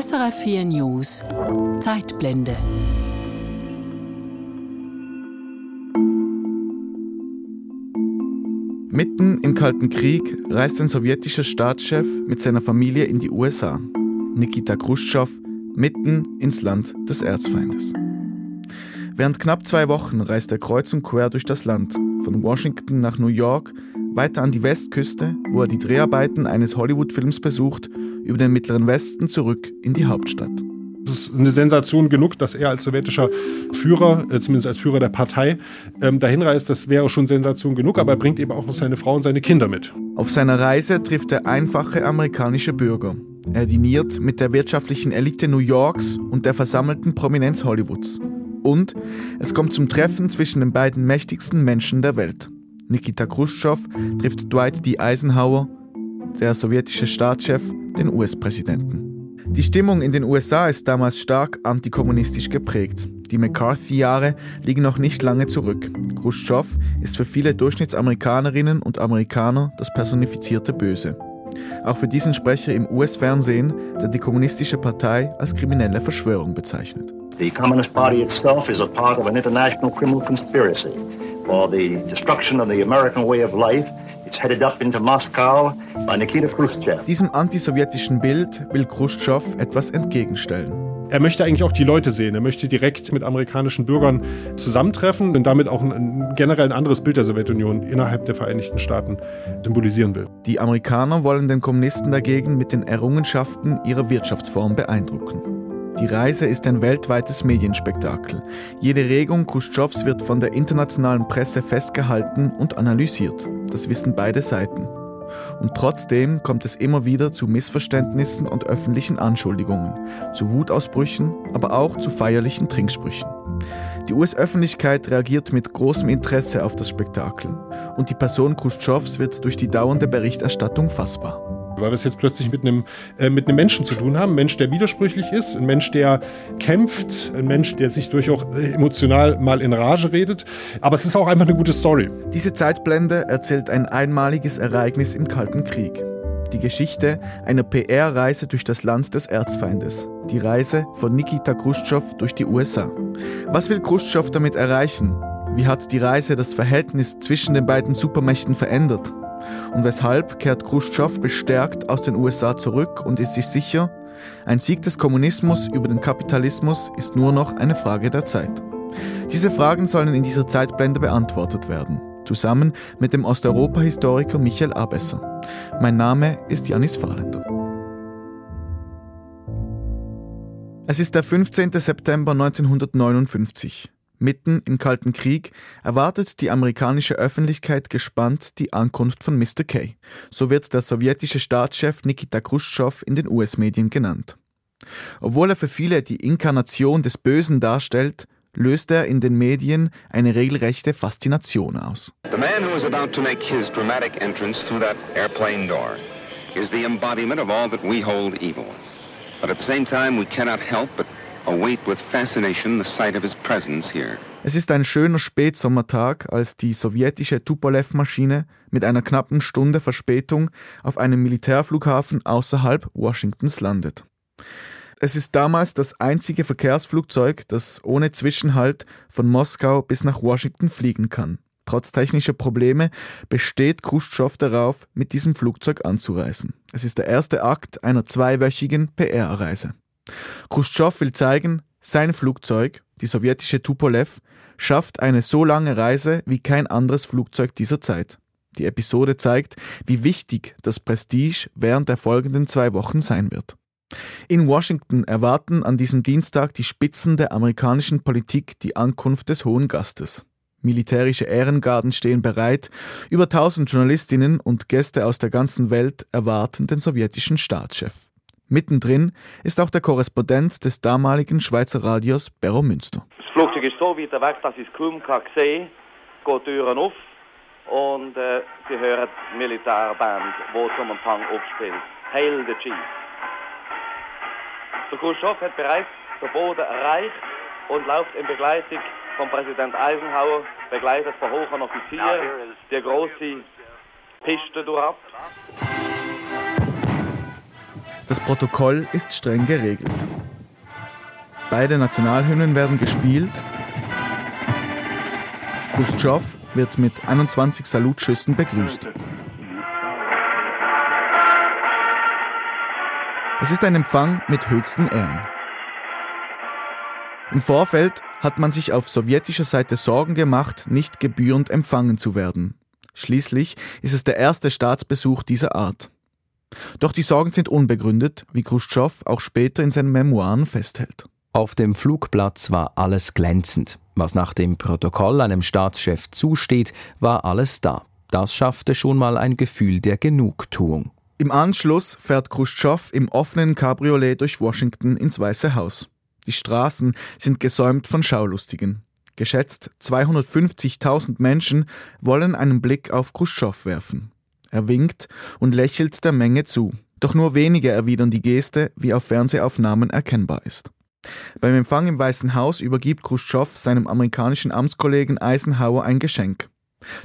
SRF 4 News Zeitblende. Mitten im Kalten Krieg reist ein sowjetischer Staatschef mit seiner Familie in die USA. Nikita Khrushchev mitten ins Land des Erzfeindes. Während knapp zwei Wochen reist er kreuz und quer durch das Land, von Washington nach New York, weiter an die Westküste, wo er die Dreharbeiten eines Hollywood-Films besucht, über den Mittleren Westen zurück in die Hauptstadt. Es ist eine Sensation genug, dass er als sowjetischer Führer, äh, zumindest als Führer der Partei, ähm, dahin reist. Das wäre schon Sensation genug, aber er bringt eben auch noch seine Frau und seine Kinder mit. Auf seiner Reise trifft er einfache amerikanische Bürger. Er diniert mit der wirtschaftlichen Elite New Yorks und der versammelten Prominenz Hollywoods. Und es kommt zum Treffen zwischen den beiden mächtigsten Menschen der Welt. Nikita Khrushchev trifft Dwight D. Eisenhower, der sowjetische Staatschef, den US-Präsidenten. Die Stimmung in den USA ist damals stark antikommunistisch geprägt. Die McCarthy-Jahre liegen noch nicht lange zurück. Khrushchev ist für viele Durchschnittsamerikanerinnen und Amerikaner das personifizierte Böse. Auch für diesen Sprecher im US-Fernsehen, der die kommunistische Partei als kriminelle Verschwörung bezeichnet. The Communist Party itself is a part of an international criminal conspiracy for the destruction of the American way of life. It's headed up into Moscow by Nikita Khrushchev. Diesem antisowjetischen Bild will Khrushchev etwas entgegenstellen. Er möchte eigentlich auch die Leute sehen. Er möchte direkt mit amerikanischen Bürgern zusammentreffen und damit auch ein, ein generell ein anderes Bild der Sowjetunion innerhalb der Vereinigten Staaten symbolisieren will. Die Amerikaner wollen den Kommunisten dagegen mit den Errungenschaften ihrer Wirtschaftsform beeindrucken. Die Reise ist ein weltweites Medienspektakel. Jede Regung Khrushchevs wird von der internationalen Presse festgehalten und analysiert. Das wissen beide Seiten. Und trotzdem kommt es immer wieder zu Missverständnissen und öffentlichen Anschuldigungen, zu Wutausbrüchen, aber auch zu feierlichen Trinksprüchen. Die US-Öffentlichkeit reagiert mit großem Interesse auf das Spektakel und die Person Khrushchevs wird durch die dauernde Berichterstattung fassbar weil wir es jetzt plötzlich mit einem, äh, mit einem Menschen zu tun haben. Ein Mensch, der widersprüchlich ist, ein Mensch, der kämpft, ein Mensch, der sich durchaus emotional mal in Rage redet. Aber es ist auch einfach eine gute Story. Diese Zeitblende erzählt ein einmaliges Ereignis im Kalten Krieg. Die Geschichte einer PR-Reise durch das Land des Erzfeindes. Die Reise von Nikita Khrushchev durch die USA. Was will Khrushchev damit erreichen? Wie hat die Reise das Verhältnis zwischen den beiden Supermächten verändert? Und weshalb kehrt Khrushchev bestärkt aus den USA zurück und ist sich sicher, ein Sieg des Kommunismus über den Kapitalismus ist nur noch eine Frage der Zeit. Diese Fragen sollen in dieser Zeitblende beantwortet werden, zusammen mit dem Osteuropa-Historiker Michael Abesser. Mein Name ist Janis Fahrländer. Es ist der 15. September 1959. Mitten im Kalten Krieg erwartet die amerikanische Öffentlichkeit gespannt die Ankunft von Mr. K. So wird der sowjetische Staatschef Nikita Khrushchev in den US-Medien genannt. Obwohl er für viele die Inkarnation des Bösen darstellt, löst er in den Medien eine regelrechte Faszination aus. The man who is about to make his dramatic entrance through that airplane door is the embodiment of all that we hold evil. But at the same time we cannot help but Es ist ein schöner Spätsommertag, als die sowjetische Tupolev-Maschine mit einer knappen Stunde Verspätung auf einem Militärflughafen außerhalb Washingtons landet. Es ist damals das einzige Verkehrsflugzeug, das ohne Zwischenhalt von Moskau bis nach Washington fliegen kann. Trotz technischer Probleme besteht Khrushchev darauf, mit diesem Flugzeug anzureisen. Es ist der erste Akt einer zweiwöchigen PR-Reise. Khrushchev will zeigen, sein Flugzeug, die sowjetische Tupolev, schafft eine so lange Reise wie kein anderes Flugzeug dieser Zeit. Die Episode zeigt, wie wichtig das Prestige während der folgenden zwei Wochen sein wird. In Washington erwarten an diesem Dienstag die Spitzen der amerikanischen Politik die Ankunft des Hohen Gastes. Militärische Ehrengarden stehen bereit, über 1000 Journalistinnen und Gäste aus der ganzen Welt erwarten den sowjetischen Staatschef. Mittendrin ist auch der Korrespondent des damaligen Schweizer Radios Berro Münster. Das Flugzeug ist so weit weg, dass ich es kaum kann sehen kann. Geht die Türen auf und äh, Sie hören die Militärband, die zum Empfang aufspielt. Hail the Chief. Der Khrushchev hat bereits den Boden erreicht und läuft in Begleitung von Präsident Eisenhower, begleitet von hohen Offizieren, die große Piste durchab. Das Protokoll ist streng geregelt. Beide Nationalhymnen werden gespielt. Khrushchev wird mit 21 Salutschüssen begrüßt. Es ist ein Empfang mit höchsten Ehren. Im Vorfeld hat man sich auf sowjetischer Seite Sorgen gemacht, nicht gebührend empfangen zu werden. Schließlich ist es der erste Staatsbesuch dieser Art. Doch die Sorgen sind unbegründet, wie Khrushchev auch später in seinen Memoiren festhält. Auf dem Flugplatz war alles glänzend. Was nach dem Protokoll einem Staatschef zusteht, war alles da. Das schaffte schon mal ein Gefühl der Genugtuung. Im Anschluss fährt Khrushchev im offenen Cabriolet durch Washington ins Weiße Haus. Die Straßen sind gesäumt von Schaulustigen. Geschätzt 250.000 Menschen wollen einen Blick auf Khrushchev werfen. Er winkt und lächelt der Menge zu. Doch nur wenige erwidern die Geste, wie auf Fernsehaufnahmen erkennbar ist. Beim Empfang im Weißen Haus übergibt Khrushchev seinem amerikanischen Amtskollegen Eisenhower ein Geschenk.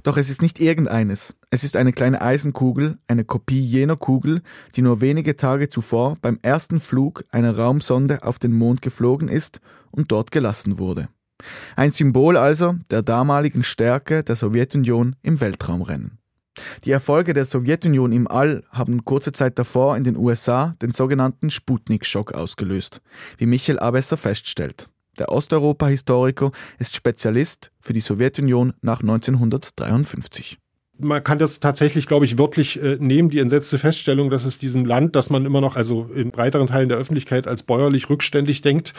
Doch es ist nicht irgendeines. Es ist eine kleine Eisenkugel, eine Kopie jener Kugel, die nur wenige Tage zuvor beim ersten Flug einer Raumsonde auf den Mond geflogen ist und dort gelassen wurde. Ein Symbol also der damaligen Stärke der Sowjetunion im Weltraumrennen. Die Erfolge der Sowjetunion im All haben kurze Zeit davor in den USA den sogenannten Sputnik-Schock ausgelöst, wie Michael Abesser feststellt. Der Osteuropa-Historiker ist Spezialist für die Sowjetunion nach 1953 man kann das tatsächlich, glaube ich, wörtlich äh, nehmen, die entsetzte Feststellung, dass es diesem Land, das man immer noch, also in breiteren Teilen der Öffentlichkeit als bäuerlich rückständig denkt,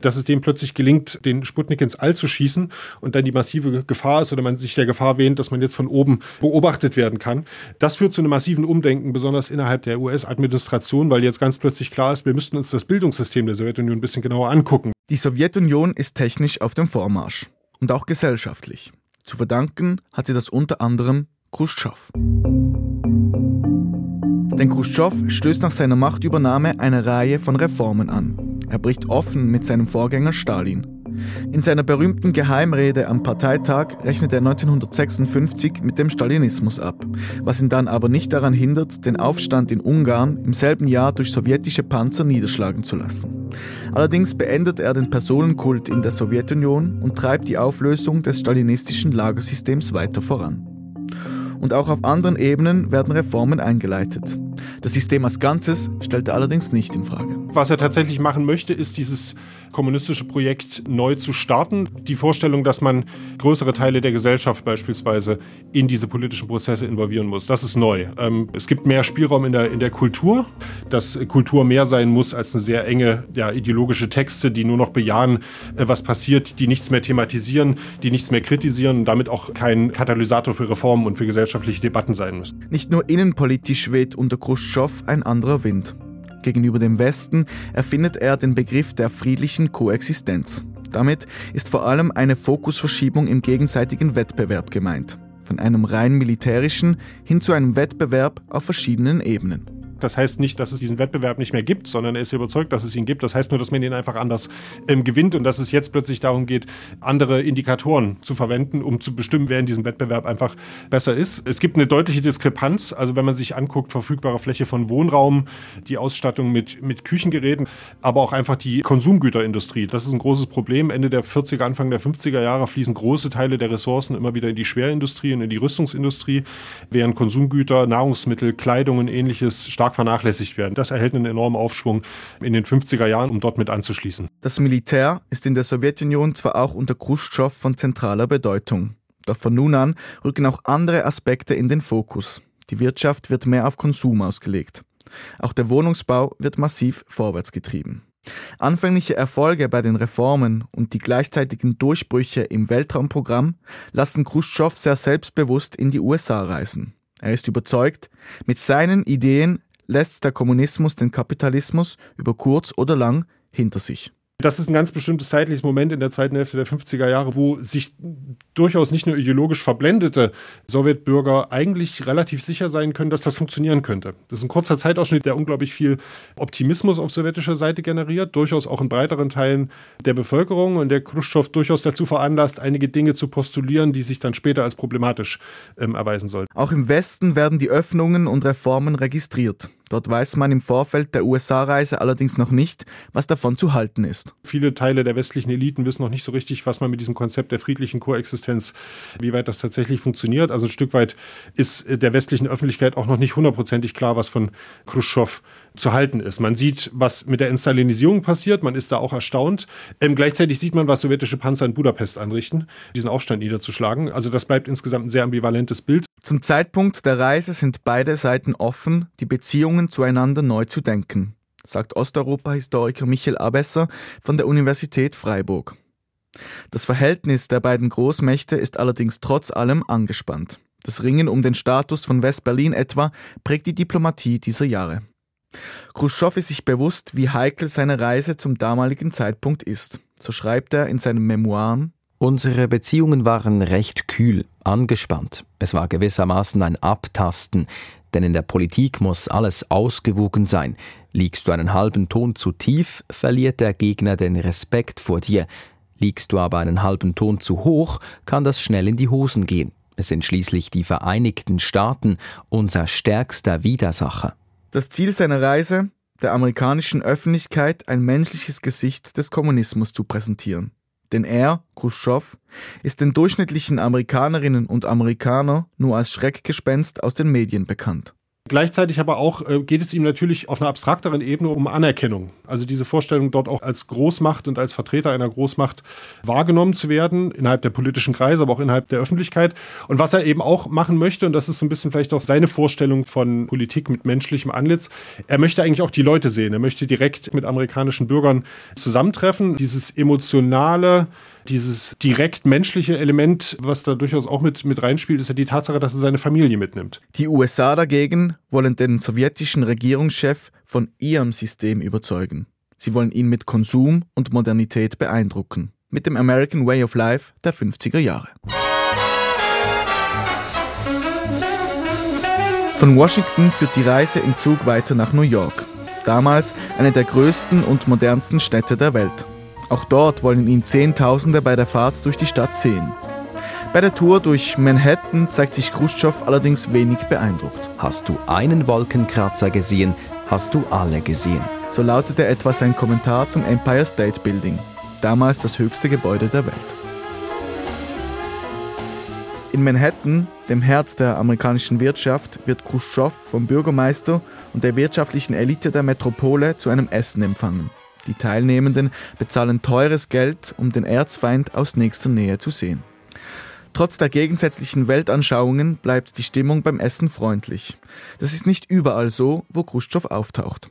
dass es dem plötzlich gelingt, den Sputnik ins All zu schießen und dann die massive Gefahr ist oder man sich der Gefahr wähnt, dass man jetzt von oben beobachtet werden kann. Das führt zu einem massiven Umdenken, besonders innerhalb der US-Administration, weil jetzt ganz plötzlich klar ist, wir müssten uns das Bildungssystem der Sowjetunion ein bisschen genauer angucken. Die Sowjetunion ist technisch auf dem Vormarsch und auch gesellschaftlich. Zu verdanken hat sie das unter anderem Khrushchev. Denn Khrushchev stößt nach seiner Machtübernahme eine Reihe von Reformen an. Er bricht offen mit seinem Vorgänger Stalin. In seiner berühmten Geheimrede am Parteitag rechnet er 1956 mit dem Stalinismus ab, was ihn dann aber nicht daran hindert, den Aufstand in Ungarn im selben Jahr durch sowjetische Panzer niederschlagen zu lassen. Allerdings beendet er den Personenkult in der Sowjetunion und treibt die Auflösung des stalinistischen Lagersystems weiter voran und auch auf anderen Ebenen werden Reformen eingeleitet. Das System als Ganzes stellt er allerdings nicht in Frage. Was er tatsächlich machen möchte, ist dieses kommunistische Projekt neu zu starten. Die Vorstellung, dass man größere Teile der Gesellschaft beispielsweise in diese politischen Prozesse involvieren muss, das ist neu. Ähm, es gibt mehr Spielraum in der, in der Kultur, dass Kultur mehr sein muss als eine sehr enge ja, ideologische Texte, die nur noch bejahen, äh, was passiert, die nichts mehr thematisieren, die nichts mehr kritisieren und damit auch kein Katalysator für Reformen und für gesellschaftliche Debatten sein müssen. Nicht nur innenpolitisch weht unter Khrushchev ein anderer Wind. Gegenüber dem Westen erfindet er den Begriff der friedlichen Koexistenz. Damit ist vor allem eine Fokusverschiebung im gegenseitigen Wettbewerb gemeint. Von einem rein militärischen hin zu einem Wettbewerb auf verschiedenen Ebenen. Das heißt nicht, dass es diesen Wettbewerb nicht mehr gibt, sondern er ist überzeugt, dass es ihn gibt. Das heißt nur, dass man ihn einfach anders ähm, gewinnt und dass es jetzt plötzlich darum geht, andere Indikatoren zu verwenden, um zu bestimmen, wer in diesem Wettbewerb einfach besser ist. Es gibt eine deutliche Diskrepanz. Also wenn man sich anguckt, verfügbare Fläche von Wohnraum, die Ausstattung mit, mit Küchengeräten, aber auch einfach die Konsumgüterindustrie. Das ist ein großes Problem. Ende der 40er, Anfang der 50er Jahre fließen große Teile der Ressourcen immer wieder in die Schwerindustrie und in die Rüstungsindustrie, während Konsumgüter, Nahrungsmittel, Kleidung und ähnliches stark stark vernachlässigt werden. Das erhält einen enormen Aufschwung in den 50er Jahren, um dort mit anzuschließen. Das Militär ist in der Sowjetunion zwar auch unter Khrushchev von zentraler Bedeutung. Doch von nun an rücken auch andere Aspekte in den Fokus. Die Wirtschaft wird mehr auf Konsum ausgelegt. Auch der Wohnungsbau wird massiv vorwärts getrieben. Anfängliche Erfolge bei den Reformen und die gleichzeitigen Durchbrüche im Weltraumprogramm lassen Khrushchev sehr selbstbewusst in die USA reisen. Er ist überzeugt, mit seinen Ideen lässt der Kommunismus den Kapitalismus über kurz oder lang hinter sich. Das ist ein ganz bestimmtes zeitliches Moment in der zweiten Hälfte der 50er Jahre, wo sich durchaus nicht nur ideologisch verblendete Sowjetbürger eigentlich relativ sicher sein können, dass das funktionieren könnte. Das ist ein kurzer Zeitausschnitt, der unglaublich viel Optimismus auf sowjetischer Seite generiert, durchaus auch in breiteren Teilen der Bevölkerung und der Khrushchev durchaus dazu veranlasst, einige Dinge zu postulieren, die sich dann später als problematisch ähm, erweisen sollten. Auch im Westen werden die Öffnungen und Reformen registriert. Dort weiß man im Vorfeld der USA-Reise allerdings noch nicht, was davon zu halten ist. Viele Teile der westlichen Eliten wissen noch nicht so richtig, was man mit diesem Konzept der friedlichen Koexistenz, wie weit das tatsächlich funktioniert. Also ein Stück weit ist der westlichen Öffentlichkeit auch noch nicht hundertprozentig klar, was von Khrushchev zu halten ist. Man sieht, was mit der Instalinisierung passiert, man ist da auch erstaunt. Ähm, gleichzeitig sieht man, was sowjetische Panzer in Budapest anrichten, diesen Aufstand niederzuschlagen. Also das bleibt insgesamt ein sehr ambivalentes Bild. Zum Zeitpunkt der Reise sind beide Seiten offen, die Beziehungen zueinander neu zu denken, sagt Osteuropa-Historiker Michael Abesser von der Universität Freiburg. Das Verhältnis der beiden Großmächte ist allerdings trotz allem angespannt. Das Ringen um den Status von West-Berlin etwa prägt die Diplomatie dieser Jahre. Khrushchev ist sich bewusst, wie heikel seine Reise zum damaligen Zeitpunkt ist. So schreibt er in seinen Memoiren Unsere Beziehungen waren recht kühl, angespannt. Es war gewissermaßen ein Abtasten, denn in der Politik muss alles ausgewogen sein. Liegst du einen halben Ton zu tief, verliert der Gegner den Respekt vor dir. Liegst du aber einen halben Ton zu hoch, kann das schnell in die Hosen gehen. Es sind schließlich die Vereinigten Staaten, unser stärkster Widersacher. Das Ziel seiner Reise, der amerikanischen Öffentlichkeit ein menschliches Gesicht des Kommunismus zu präsentieren. Denn er, Khrushchev, ist den durchschnittlichen Amerikanerinnen und Amerikanern nur als Schreckgespenst aus den Medien bekannt. Gleichzeitig aber auch äh, geht es ihm natürlich auf einer abstrakteren Ebene um Anerkennung. Also diese Vorstellung, dort auch als Großmacht und als Vertreter einer Großmacht wahrgenommen zu werden, innerhalb der politischen Kreise, aber auch innerhalb der Öffentlichkeit. Und was er eben auch machen möchte, und das ist so ein bisschen vielleicht auch seine Vorstellung von Politik mit menschlichem Antlitz, er möchte eigentlich auch die Leute sehen. Er möchte direkt mit amerikanischen Bürgern zusammentreffen. Dieses emotionale, dieses direkt menschliche Element, was da durchaus auch mit, mit reinspielt, ist ja die Tatsache, dass er seine Familie mitnimmt. Die USA dagegen wollen den sowjetischen Regierungschef von ihrem System überzeugen. Sie wollen ihn mit Konsum und Modernität beeindrucken. Mit dem American Way of Life der 50er Jahre. Von Washington führt die Reise im Zug weiter nach New York. Damals eine der größten und modernsten Städte der Welt. Auch dort wollen ihn Zehntausende bei der Fahrt durch die Stadt sehen. Bei der Tour durch Manhattan zeigt sich Khrushchev allerdings wenig beeindruckt. Hast du einen Wolkenkratzer gesehen, hast du alle gesehen. So lautete etwa sein Kommentar zum Empire State Building, damals das höchste Gebäude der Welt. In Manhattan, dem Herz der amerikanischen Wirtschaft, wird Khrushchev vom Bürgermeister und der wirtschaftlichen Elite der Metropole zu einem Essen empfangen. Die Teilnehmenden bezahlen teures Geld, um den Erzfeind aus nächster Nähe zu sehen. Trotz der gegensätzlichen Weltanschauungen bleibt die Stimmung beim Essen freundlich. Das ist nicht überall so, wo Khrushchev auftaucht.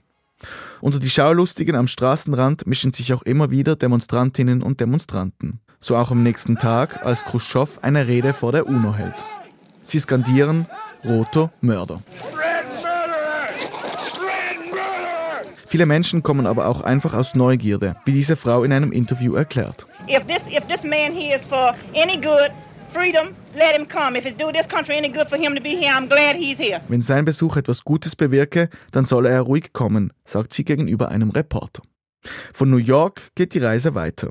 Unter die Schaulustigen am Straßenrand mischen sich auch immer wieder Demonstrantinnen und Demonstranten. So auch am nächsten Tag, als Khrushchev eine Rede vor der UNO hält. Sie skandieren Roter Mörder. Viele Menschen kommen aber auch einfach aus Neugierde, wie diese Frau in einem Interview erklärt. If this, if this man here is for any good, freedom, let him come. If it do this country any good for him to be here, I'm glad he's here. Wenn sein Besuch etwas Gutes bewirke, dann solle er ruhig kommen, sagt sie gegenüber einem Reporter. Von New York geht die Reise weiter.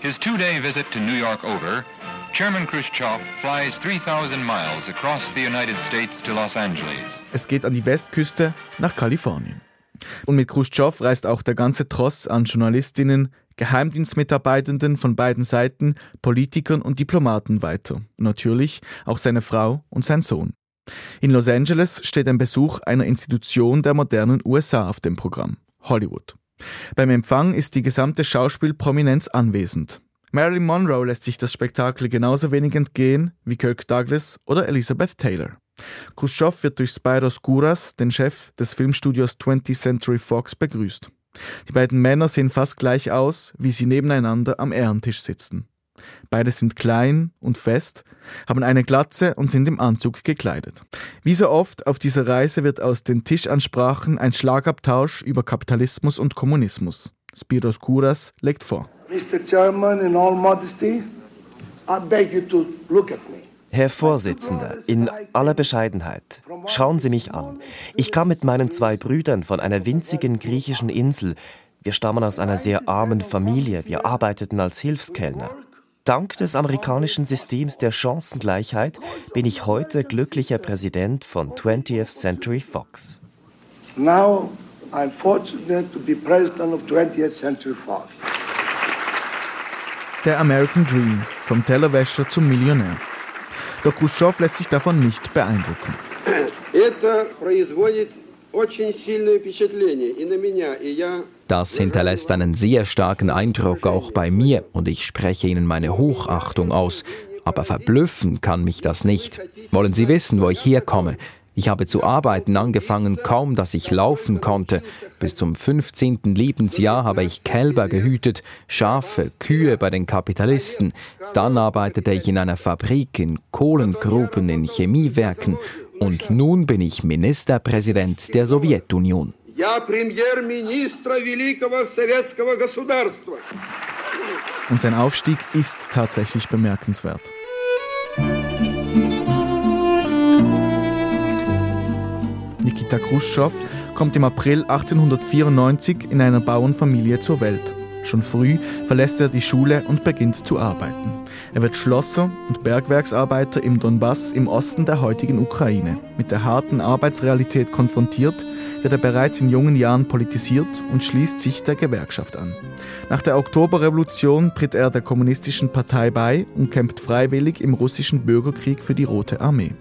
His two-day visit to New York over, Chairman Khrushchev flies 3,000 miles across the United States to Los Angeles. Es geht an die Westküste nach Kalifornien. Und mit Khrushchev reist auch der ganze Tross an Journalistinnen, Geheimdienstmitarbeitenden von beiden Seiten, Politikern und Diplomaten weiter. Natürlich auch seine Frau und sein Sohn. In Los Angeles steht ein Besuch einer Institution der modernen USA auf dem Programm, Hollywood. Beim Empfang ist die gesamte Schauspielprominenz anwesend. Marilyn Monroe lässt sich das Spektakel genauso wenig entgehen wie Kirk Douglas oder Elizabeth Taylor. Khrushchev wird durch Spyros Skouras, den Chef des Filmstudios 20th Century Fox, begrüßt. Die beiden Männer sehen fast gleich aus, wie sie nebeneinander am Ehrentisch sitzen. Beide sind klein und fest, haben eine Glatze und sind im Anzug gekleidet. Wie so oft auf dieser Reise wird aus den Tischansprachen ein Schlagabtausch über Kapitalismus und Kommunismus. Spiros Kouras legt vor. Mr. Chairman, in all modesty, I beg you to look at me. Herr Vorsitzender, in aller Bescheidenheit, schauen Sie mich an. Ich kam mit meinen zwei Brüdern von einer winzigen griechischen Insel. Wir stammen aus einer sehr armen Familie, wir arbeiteten als Hilfskellner. Dank des amerikanischen Systems der Chancengleichheit bin ich heute glücklicher Präsident von 20th Century Fox. Now I'm fortunate to be president of 20th Century Fox. Der American Dream, vom Tellerwäscher zum Millionär. Doch Khrushchev lässt sich davon nicht beeindrucken. Das hinterlässt einen sehr starken Eindruck auch bei mir und ich spreche Ihnen meine Hochachtung aus. Aber verblüffen kann mich das nicht. Wollen Sie wissen, wo ich herkomme? Ich habe zu arbeiten angefangen, kaum dass ich laufen konnte. Bis zum 15. Lebensjahr habe ich Kälber gehütet, Schafe, Kühe bei den Kapitalisten. Dann arbeitete ich in einer Fabrik, in Kohlengruben, in Chemiewerken. Und nun bin ich Ministerpräsident der Sowjetunion. Und sein Aufstieg ist tatsächlich bemerkenswert. Nikita Khrushchev kommt im April 1894 in einer Bauernfamilie zur Welt. Schon früh verlässt er die Schule und beginnt zu arbeiten. Er wird Schlosser und Bergwerksarbeiter im Donbass im Osten der heutigen Ukraine. Mit der harten Arbeitsrealität konfrontiert, wird er bereits in jungen Jahren politisiert und schließt sich der Gewerkschaft an. Nach der Oktoberrevolution tritt er der kommunistischen Partei bei und kämpft freiwillig im russischen Bürgerkrieg für die Rote Armee.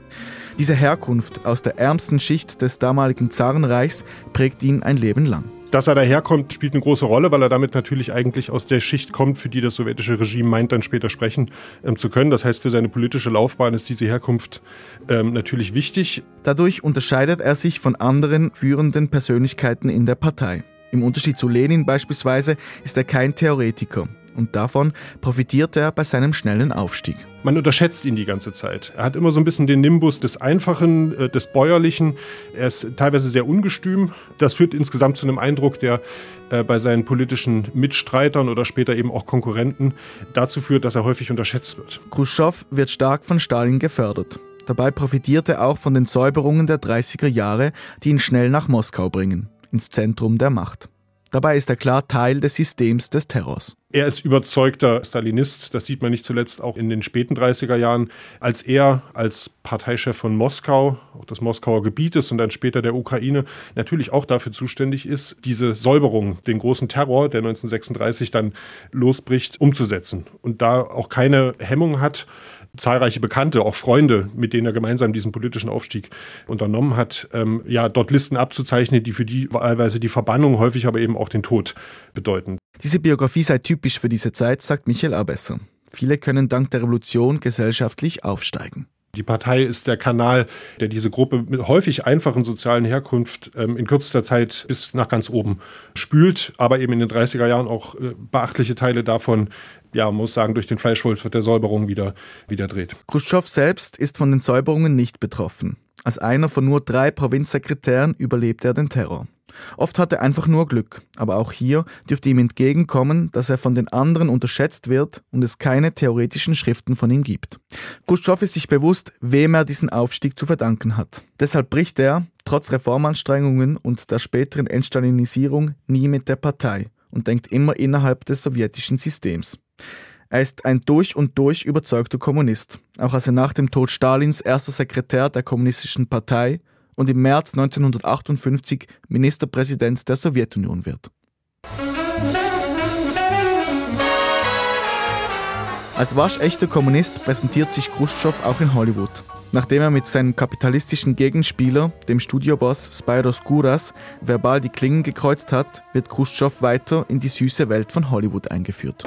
Diese Herkunft aus der ärmsten Schicht des damaligen Zarenreichs prägt ihn ein Leben lang. Dass er daherkommt, spielt eine große Rolle, weil er damit natürlich eigentlich aus der Schicht kommt, für die das sowjetische Regime meint, dann später sprechen ähm, zu können. Das heißt, für seine politische Laufbahn ist diese Herkunft ähm, natürlich wichtig. Dadurch unterscheidet er sich von anderen führenden Persönlichkeiten in der Partei. Im Unterschied zu Lenin beispielsweise ist er kein Theoretiker und davon profitiert er bei seinem schnellen Aufstieg. Man unterschätzt ihn die ganze Zeit. Er hat immer so ein bisschen den Nimbus des Einfachen, äh, des Bäuerlichen. Er ist teilweise sehr ungestüm. Das führt insgesamt zu einem Eindruck, der äh, bei seinen politischen Mitstreitern oder später eben auch Konkurrenten dazu führt, dass er häufig unterschätzt wird. Khrushchev wird stark von Stalin gefördert. Dabei profitiert er auch von den Säuberungen der 30er Jahre, die ihn schnell nach Moskau bringen, ins Zentrum der Macht. Dabei ist er klar Teil des Systems des Terrors. Er ist überzeugter Stalinist, das sieht man nicht zuletzt auch in den späten 30er Jahren, als er als Parteichef von Moskau, auch des Moskauer Gebietes und dann später der Ukraine, natürlich auch dafür zuständig ist, diese Säuberung, den großen Terror, der 1936 dann losbricht, umzusetzen. Und da auch keine Hemmung hat, zahlreiche Bekannte, auch Freunde, mit denen er gemeinsam diesen politischen Aufstieg unternommen hat, ähm, ja, dort Listen abzuzeichnen, die für die wahlweise die Verbannung, häufig aber eben auch den Tod bedeuten. Diese Biografie sei typisch für diese Zeit, sagt Michael Abesser. Viele können dank der Revolution gesellschaftlich aufsteigen. Die Partei ist der Kanal, der diese Gruppe mit häufig einfachen sozialen Herkunft ähm, in kürzester Zeit bis nach ganz oben spült, aber eben in den 30er Jahren auch äh, beachtliche Teile davon, ja, muss sagen, durch den Fleischwolf der Säuberung wieder, wieder dreht. Khrushchev selbst ist von den Säuberungen nicht betroffen. Als einer von nur drei Provinzsekretären überlebt er den Terror. Oft hat er einfach nur Glück, aber auch hier dürfte ihm entgegenkommen, dass er von den anderen unterschätzt wird und es keine theoretischen Schriften von ihm gibt. Khrushchev ist sich bewusst, wem er diesen Aufstieg zu verdanken hat. Deshalb bricht er, trotz Reformanstrengungen und der späteren Entstalinisierung, nie mit der Partei und denkt immer innerhalb des sowjetischen Systems. Er ist ein durch und durch überzeugter Kommunist, auch als er nach dem Tod Stalins erster Sekretär der Kommunistischen Partei und im März 1958 Ministerpräsident der Sowjetunion wird. Als waschechter Kommunist präsentiert sich Khrushchev auch in Hollywood. Nachdem er mit seinem kapitalistischen Gegenspieler, dem Studioboss Spyros Gouras, verbal die Klingen gekreuzt hat, wird Khrushchev weiter in die süße Welt von Hollywood eingeführt.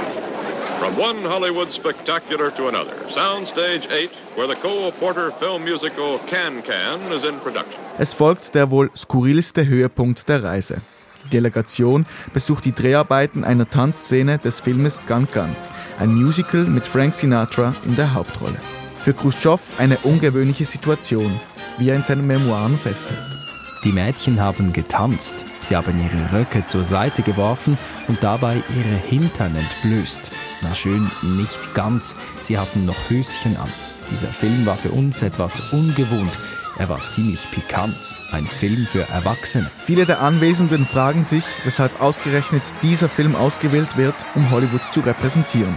From one Hollywood spectacular to another, Soundstage 8, where the Cole Porter film musical Can Can is in production. Es folgt der wohl skurrilste Höhepunkt der Reise. Die Delegation besucht die Dreharbeiten einer Tanzszene des Filmes Gun Gun, ein Musical mit Frank Sinatra in der Hauptrolle. Für Khrushchev eine ungewöhnliche Situation, wie er in seinen Memoiren festhält. Die Mädchen haben getanzt, sie haben ihre Röcke zur Seite geworfen und dabei ihre Hintern entblößt. Na schön, nicht ganz, sie hatten noch Höschen an. Dieser Film war für uns etwas ungewohnt. Er war ziemlich pikant. Ein Film für Erwachsene. Viele der Anwesenden fragen sich, weshalb ausgerechnet dieser Film ausgewählt wird, um Hollywood zu repräsentieren.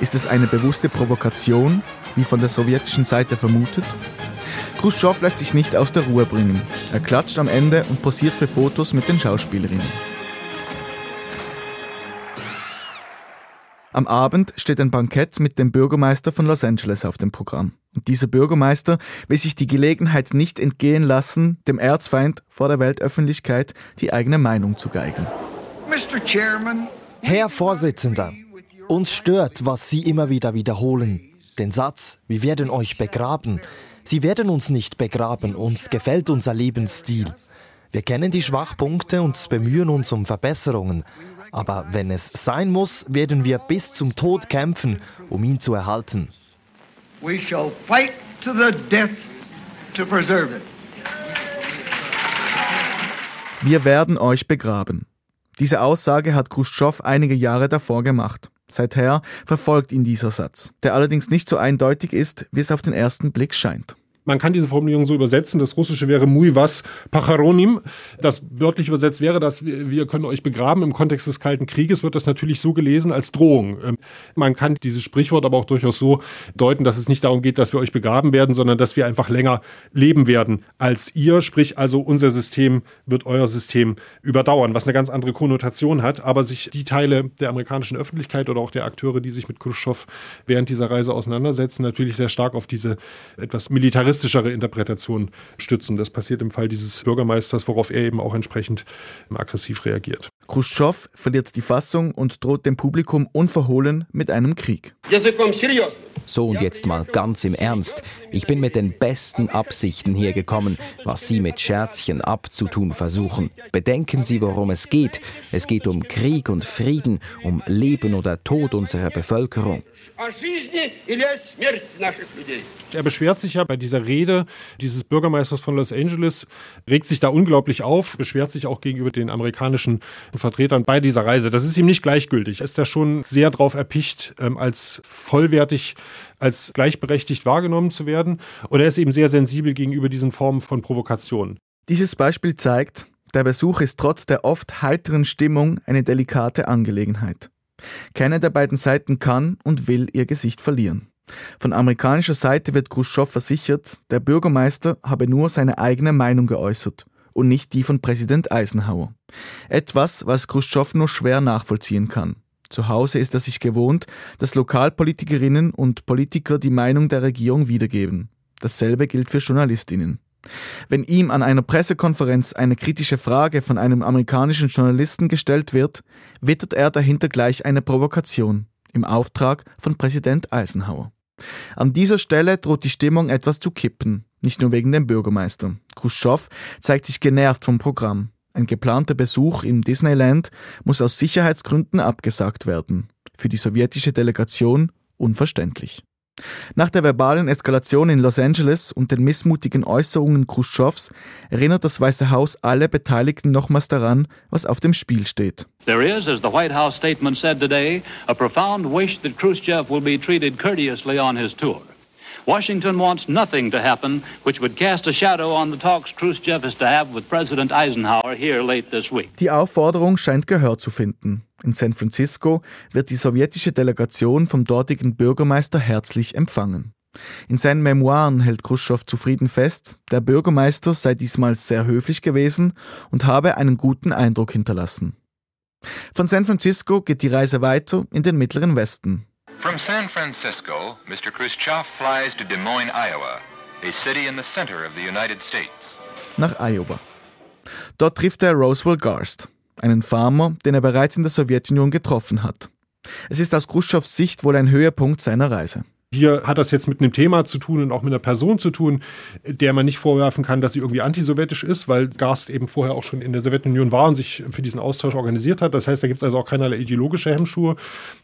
Ist es eine bewusste Provokation, wie von der sowjetischen Seite vermutet? Khrushchev lässt sich nicht aus der Ruhe bringen. Er klatscht am Ende und posiert für Fotos mit den Schauspielerinnen. Am Abend steht ein Bankett mit dem Bürgermeister von Los Angeles auf dem Programm. Und dieser Bürgermeister will sich die Gelegenheit nicht entgehen lassen, dem Erzfeind vor der Weltöffentlichkeit die eigene Meinung zu geigen. Herr Vorsitzender, uns stört, was Sie immer wieder wiederholen. Den Satz, wir werden euch begraben. Sie werden uns nicht begraben, uns gefällt unser Lebensstil. Wir kennen die Schwachpunkte und bemühen uns um Verbesserungen. Aber wenn es sein muss, werden wir bis zum Tod kämpfen, um ihn zu erhalten. We shall fight to the death to preserve it. Wir werden euch begraben. Diese Aussage hat Khrushchev einige Jahre davor gemacht. Seither verfolgt ihn dieser Satz, der allerdings nicht so eindeutig ist, wie es auf den ersten Blick scheint. Man kann diese Formulierung so übersetzen. Das Russische wäre muy was pacharonim. Das wörtlich übersetzt wäre das, wir können euch begraben. Im Kontext des Kalten Krieges wird das natürlich so gelesen als Drohung. Ähm, man kann dieses Sprichwort aber auch durchaus so deuten, dass es nicht darum geht, dass wir euch begraben werden, sondern dass wir einfach länger leben werden als ihr. Sprich also, unser System wird euer System überdauern, was eine ganz andere Konnotation hat. Aber sich die Teile der amerikanischen Öffentlichkeit oder auch der Akteure, die sich mit Khrushchev während dieser Reise auseinandersetzen, natürlich sehr stark auf diese etwas militaristische realistischere Interpretation stützen. Das passiert im Fall dieses Bürgermeisters, worauf er eben auch entsprechend aggressiv reagiert. Khrushchev verliert die Fassung und droht dem Publikum unverhohlen mit einem Krieg. So und jetzt mal ganz im Ernst. Ich bin mit den besten Absichten hergekommen, was Sie mit Scherzchen abzutun versuchen. Bedenken Sie, worum es geht. Es geht um Krieg und Frieden, um Leben oder Tod unserer Bevölkerung. Er beschwert sich ja bei dieser Rede dieses Bürgermeisters von Los Angeles, regt sich da unglaublich auf, beschwert sich auch gegenüber den amerikanischen Vertretern bei dieser Reise. Das ist ihm nicht gleichgültig. Er ist da schon sehr drauf erpicht, ähm, als vollwertig, als gleichberechtigt wahrgenommen zu werden. Und er ist eben sehr sensibel gegenüber diesen Formen von Provokationen. Dieses Beispiel zeigt, der Besuch ist trotz der oft heiteren Stimmung eine delikate Angelegenheit. Keine der beiden Seiten kann und will ihr Gesicht verlieren. Von amerikanischer Seite wird Khrushchev versichert, der Bürgermeister habe nur seine eigene Meinung geäußert und nicht die von Präsident Eisenhower. Etwas, was Khrushchev nur schwer nachvollziehen kann. Zu Hause ist er sich gewohnt, dass Lokalpolitikerinnen und Politiker die Meinung der Regierung wiedergeben. Dasselbe gilt für Journalistinnen. Wenn ihm an einer Pressekonferenz eine kritische Frage von einem amerikanischen Journalisten gestellt wird, wittert er dahinter gleich eine Provokation im Auftrag von Präsident Eisenhower. An dieser Stelle droht die Stimmung etwas zu kippen, nicht nur wegen dem Bürgermeister. Khrushchev zeigt sich genervt vom Programm. Ein geplanter Besuch im Disneyland muss aus Sicherheitsgründen abgesagt werden. Für die sowjetische Delegation unverständlich. Nach der verbalen Eskalation in Los Angeles und den missmutigen Äußerungen Khrushchevs erinnert das Weiße Haus alle Beteiligten nochmals daran, was auf dem Spiel steht. There is, as the White House statement said today, a profound wish that Khrushchev will be treated courteously on his tour. Washington wants nothing to happen which would cast a shadow on the talks Khrushchev is to have with President Eisenhower here late this week. Die Aufforderung scheint Gehör zu finden. In San Francisco wird die sowjetische Delegation vom dortigen Bürgermeister herzlich empfangen. In seinen Memoiren hält Khrushchev zufrieden fest, der Bürgermeister sei diesmal sehr höflich gewesen und habe einen guten Eindruck hinterlassen. Von San Francisco geht die Reise weiter in den mittleren Westen. From San Francisco, Mr. Khrushchev flies to Des Moines, Iowa, a city in the center of the United States. Nach Iowa. Dort trifft er Roswell Garst, einen Farmer, den er bereits in der Sowjetunion getroffen hat. Es ist aus Khrushchevs Sicht wohl ein Höhepunkt seiner Reise. Hier hat das jetzt mit einem Thema zu tun und auch mit einer Person zu tun, der man nicht vorwerfen kann, dass sie irgendwie antisowjetisch ist, weil Garst eben vorher auch schon in der Sowjetunion war und sich für diesen Austausch organisiert hat. Das heißt, da gibt es also auch keinerlei ideologische Hemmschuhe,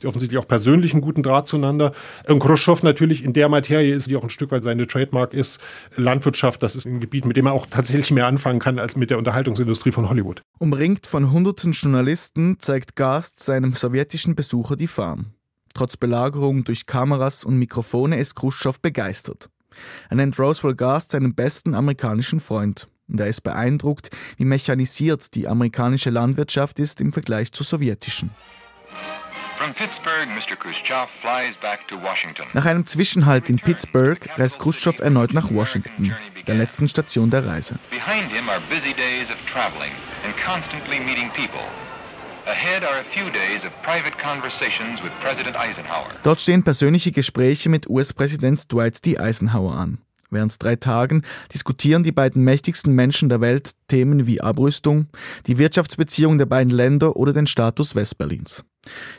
die offensichtlich auch persönlich einen guten Draht zueinander. Und Khrushchev natürlich in der Materie ist, die auch ein Stück weit seine Trademark ist, Landwirtschaft, das ist ein Gebiet, mit dem er auch tatsächlich mehr anfangen kann als mit der Unterhaltungsindustrie von Hollywood. Umringt von hunderten Journalisten zeigt Garst seinem sowjetischen Besucher die Farm. Trotz Belagerung durch Kameras und Mikrofone ist Khrushchev begeistert. Er nennt Roswell Gast seinen besten amerikanischen Freund. Und er ist beeindruckt, wie mechanisiert die amerikanische Landwirtschaft ist im Vergleich zur sowjetischen. Nach einem Zwischenhalt in Pittsburgh reist Khrushchev erneut nach Washington, der letzten Station der Reise. Behind him are busy days of traveling and constantly meeting people. Dort stehen persönliche Gespräche mit US-Präsident Dwight D. Eisenhower an. Während drei Tagen diskutieren die beiden mächtigsten Menschen der Welt Themen wie Abrüstung, die Wirtschaftsbeziehungen der beiden Länder oder den Status Westberlins.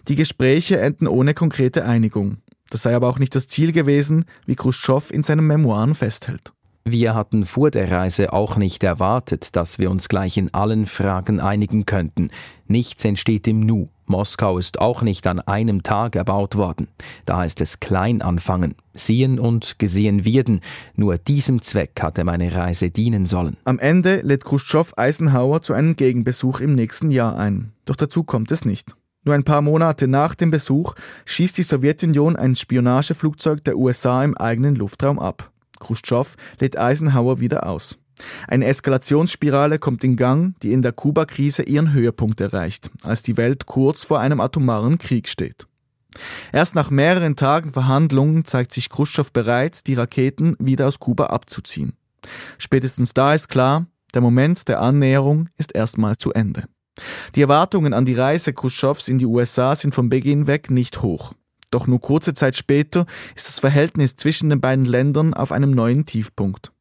Die Gespräche enden ohne konkrete Einigung. Das sei aber auch nicht das Ziel gewesen, wie Khrushchev in seinen Memoiren festhält. Wir hatten vor der Reise auch nicht erwartet, dass wir uns gleich in allen Fragen einigen könnten. Nichts entsteht im Nu. Moskau ist auch nicht an einem Tag erbaut worden. Da heißt es klein anfangen, sehen und gesehen werden. Nur diesem Zweck hatte meine Reise dienen sollen. Am Ende lädt Khrushchev Eisenhower zu einem Gegenbesuch im nächsten Jahr ein. Doch dazu kommt es nicht. Nur ein paar Monate nach dem Besuch schießt die Sowjetunion ein Spionageflugzeug der USA im eigenen Luftraum ab. Khrushchev lädt Eisenhower wieder aus. Eine Eskalationsspirale kommt in Gang, die in der Kuba-Krise ihren Höhepunkt erreicht, als die Welt kurz vor einem atomaren Krieg steht. Erst nach mehreren Tagen Verhandlungen zeigt sich Khrushchev bereit, die Raketen wieder aus Kuba abzuziehen. Spätestens da ist klar, der Moment der Annäherung ist erstmal zu Ende. Die Erwartungen an die Reise Khrushchevs in die USA sind von Beginn weg nicht hoch. Doch nur kurze Zeit später ist das Verhältnis zwischen den beiden Ländern auf einem neuen Tiefpunkt.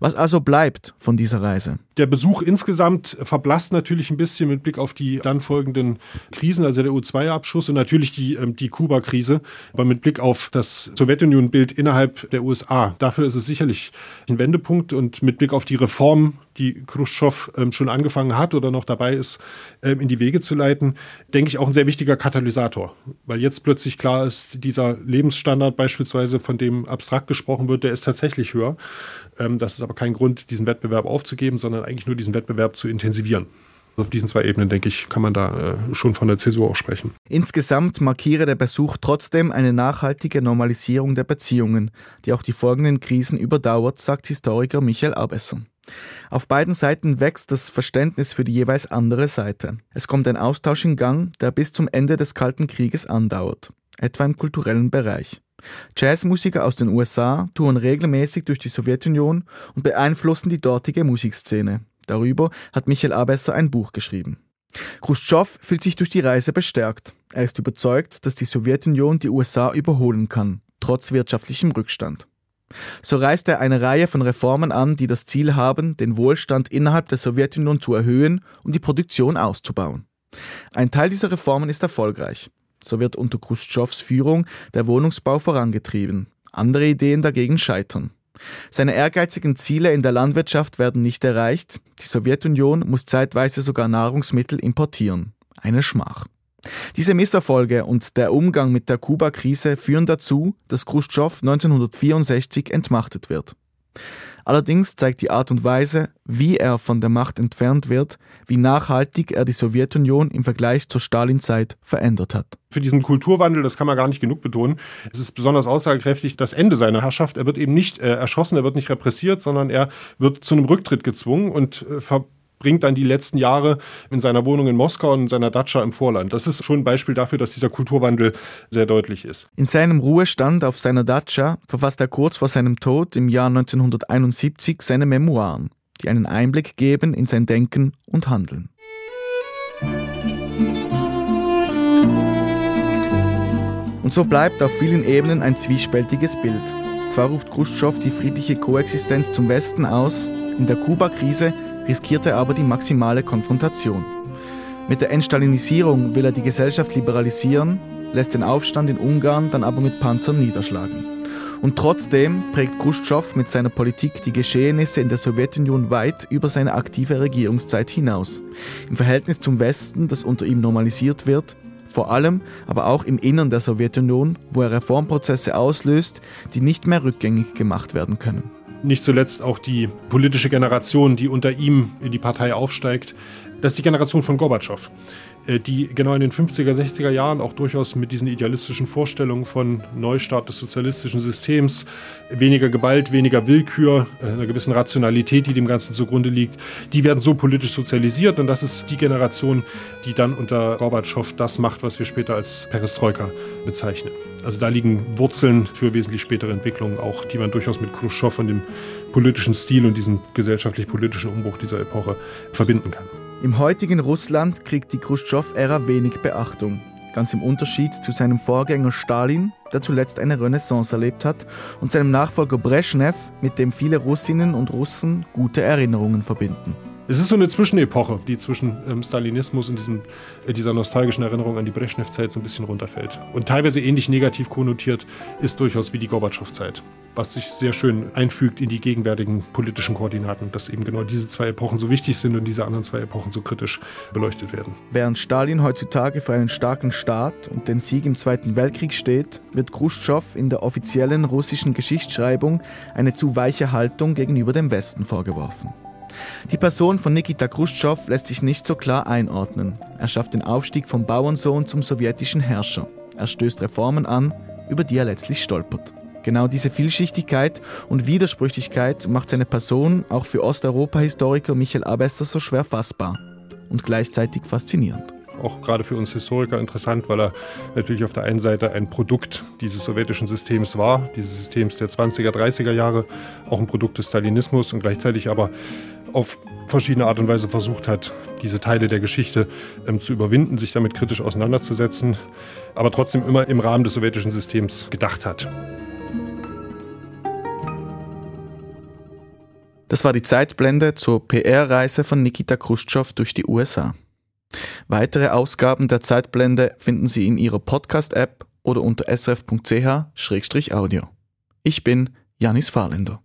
Was also bleibt von dieser Reise? Der Besuch insgesamt verblasst natürlich ein bisschen mit Blick auf die dann folgenden Krisen, also der U2-Abschuss und natürlich die, ähm, die Kuba-Krise, aber mit Blick auf das Sowjetunion-Bild innerhalb der USA. Dafür ist es sicherlich ein Wendepunkt und mit Blick auf die Reform die Khrushchev ähm, schon angefangen hat oder noch dabei ist, ähm, in die Wege zu leiten, denke ich auch ein sehr wichtiger Katalysator. Weil jetzt plötzlich klar ist, dieser Lebensstandard beispielsweise, von dem abstrakt gesprochen wird, der ist tatsächlich höher. Ähm, das ist aber kein Grund, diesen Wettbewerb aufzugeben, sondern eigentlich nur diesen Wettbewerb zu intensivieren. Auf diesen zwei Ebenen, denke ich, kann man da äh, schon von der Zäsur auch sprechen. Insgesamt markiere der Besuch trotzdem eine nachhaltige Normalisierung der Beziehungen, die auch die folgenden Krisen überdauert, sagt Historiker Michael Abesser. Auf beiden Seiten wächst das Verständnis für die jeweils andere Seite. Es kommt ein Austausch in Gang, der bis zum Ende des Kalten Krieges andauert, etwa im kulturellen Bereich. Jazzmusiker aus den USA touren regelmäßig durch die Sowjetunion und beeinflussen die dortige Musikszene. Darüber hat Michael Abesser ein Buch geschrieben. Khrushchev fühlt sich durch die Reise bestärkt. Er ist überzeugt, dass die Sowjetunion die USA überholen kann, trotz wirtschaftlichem Rückstand. So reißt er eine Reihe von Reformen an, die das Ziel haben, den Wohlstand innerhalb der Sowjetunion zu erhöhen und die Produktion auszubauen. Ein Teil dieser Reformen ist erfolgreich. So wird unter Khrushchevs Führung der Wohnungsbau vorangetrieben. Andere Ideen dagegen scheitern. Seine ehrgeizigen Ziele in der Landwirtschaft werden nicht erreicht. Die Sowjetunion muss zeitweise sogar Nahrungsmittel importieren. Eine Schmach. Diese Misserfolge und der Umgang mit der Kuba-Krise führen dazu, dass Khrushchev 1964 entmachtet wird. Allerdings zeigt die Art und Weise, wie er von der Macht entfernt wird, wie nachhaltig er die Sowjetunion im Vergleich zur Stalinzeit verändert hat. Für diesen Kulturwandel, das kann man gar nicht genug betonen, es ist besonders aussagekräftig das Ende seiner Herrschaft. Er wird eben nicht äh, erschossen, er wird nicht repressiert, sondern er wird zu einem Rücktritt gezwungen und äh, bringt dann die letzten Jahre in seiner Wohnung in Moskau und in seiner Datscha im Vorland. Das ist schon ein Beispiel dafür, dass dieser Kulturwandel sehr deutlich ist. In seinem Ruhestand auf seiner Datscha verfasst er kurz vor seinem Tod im Jahr 1971 seine Memoiren, die einen Einblick geben in sein Denken und Handeln. Und so bleibt auf vielen Ebenen ein zwiespältiges Bild. Zwar ruft Khrushchev die friedliche Koexistenz zum Westen aus, in der Kuba-Krise riskierte aber die maximale Konfrontation. Mit der Entstalinisierung will er die Gesellschaft liberalisieren, lässt den Aufstand in Ungarn dann aber mit Panzern niederschlagen. Und trotzdem prägt Khrushchev mit seiner Politik die Geschehnisse in der Sowjetunion weit über seine aktive Regierungszeit hinaus. Im Verhältnis zum Westen, das unter ihm normalisiert wird, vor allem aber auch im Innern der Sowjetunion, wo er Reformprozesse auslöst, die nicht mehr rückgängig gemacht werden können nicht zuletzt auch die politische Generation, die unter ihm in die Partei aufsteigt, Das ist die Generation von Gorbatschow. Äh, die genau in den 50er, 60er Jahren auch durchaus mit diesen idealistischen Vorstellungen von Neustart des sozialistischen Systems, weniger Gewalt, weniger Willkür, äh, einer gewissen Rationalität, die dem Ganzen zugrunde liegt, die werden so politisch sozialisiert und das ist die Generation, die dann unter Gorbatschow das macht, was wir später als Perestroika bezeichnen. Also da liegen Wurzeln für wesentlich spätere Entwicklungen auch, die man durchaus mit Khrushchev und dem politischen Stil und diesem gesellschaftlich-politischen Umbruch dieser Epoche verbinden kann. Im heutigen Russland kriegt die Khrushchev-Ära wenig Beachtung. Ganz im Unterschied zu seinem Vorgänger Stalin, der zuletzt eine Renaissance erlebt hat, und seinem Nachfolger Brezhnev, mit dem viele Russinnen und Russen gute Erinnerungen verbinden. Es ist so eine Zwischenepoche, die zwischen ähm, Stalinismus und diesem, äh, dieser nostalgischen Erinnerung an die Brezhnev-Zeit so ein bisschen runterfällt. Und teilweise ähnlich negativ konnotiert ist durchaus wie die Gorbatschow-Zeit, was sich sehr schön einfügt in die gegenwärtigen politischen Koordinaten, dass eben genau diese zwei Epochen so wichtig sind und diese anderen zwei Epochen so kritisch beleuchtet werden. Während Stalin heutzutage für einen starken Staat und den Sieg im Zweiten Weltkrieg steht, wird Khrushchev in der offiziellen russischen Geschichtsschreibung eine zu weiche Haltung gegenüber dem Westen vorgeworfen. Die Person von Nikita Khrushchev lässt sich nicht so klar einordnen. Er schafft den Aufstieg vom Bauernsohn zum sowjetischen Herrscher. Er stößt Reformen an, über die er letztlich stolpert. Genau diese Vielschichtigkeit und Widersprüchlichkeit macht seine Person auch für Osteuropa-Historiker Michael Abesser so schwer fassbar und gleichzeitig faszinierend auch gerade für uns Historiker interessant, weil er natürlich auf der einen Seite ein Produkt dieses sowjetischen Systems war, dieses Systems der 20er, 30er Jahre, auch ein Produkt des Stalinismus und gleichzeitig aber auf verschiedene Art und Weise versucht hat, diese Teile der Geschichte ähm, zu überwinden, sich damit kritisch auseinanderzusetzen, aber trotzdem immer im Rahmen des sowjetischen Systems gedacht hat. Das war die Zeitblende zur PR-Reise von Nikita Khrushchev durch die USA. Weitere Ausgaben der Zeitblende finden Sie in Ihrer Podcast-App oder unter srf.ch-audio. Ich bin Janis Fahrländer.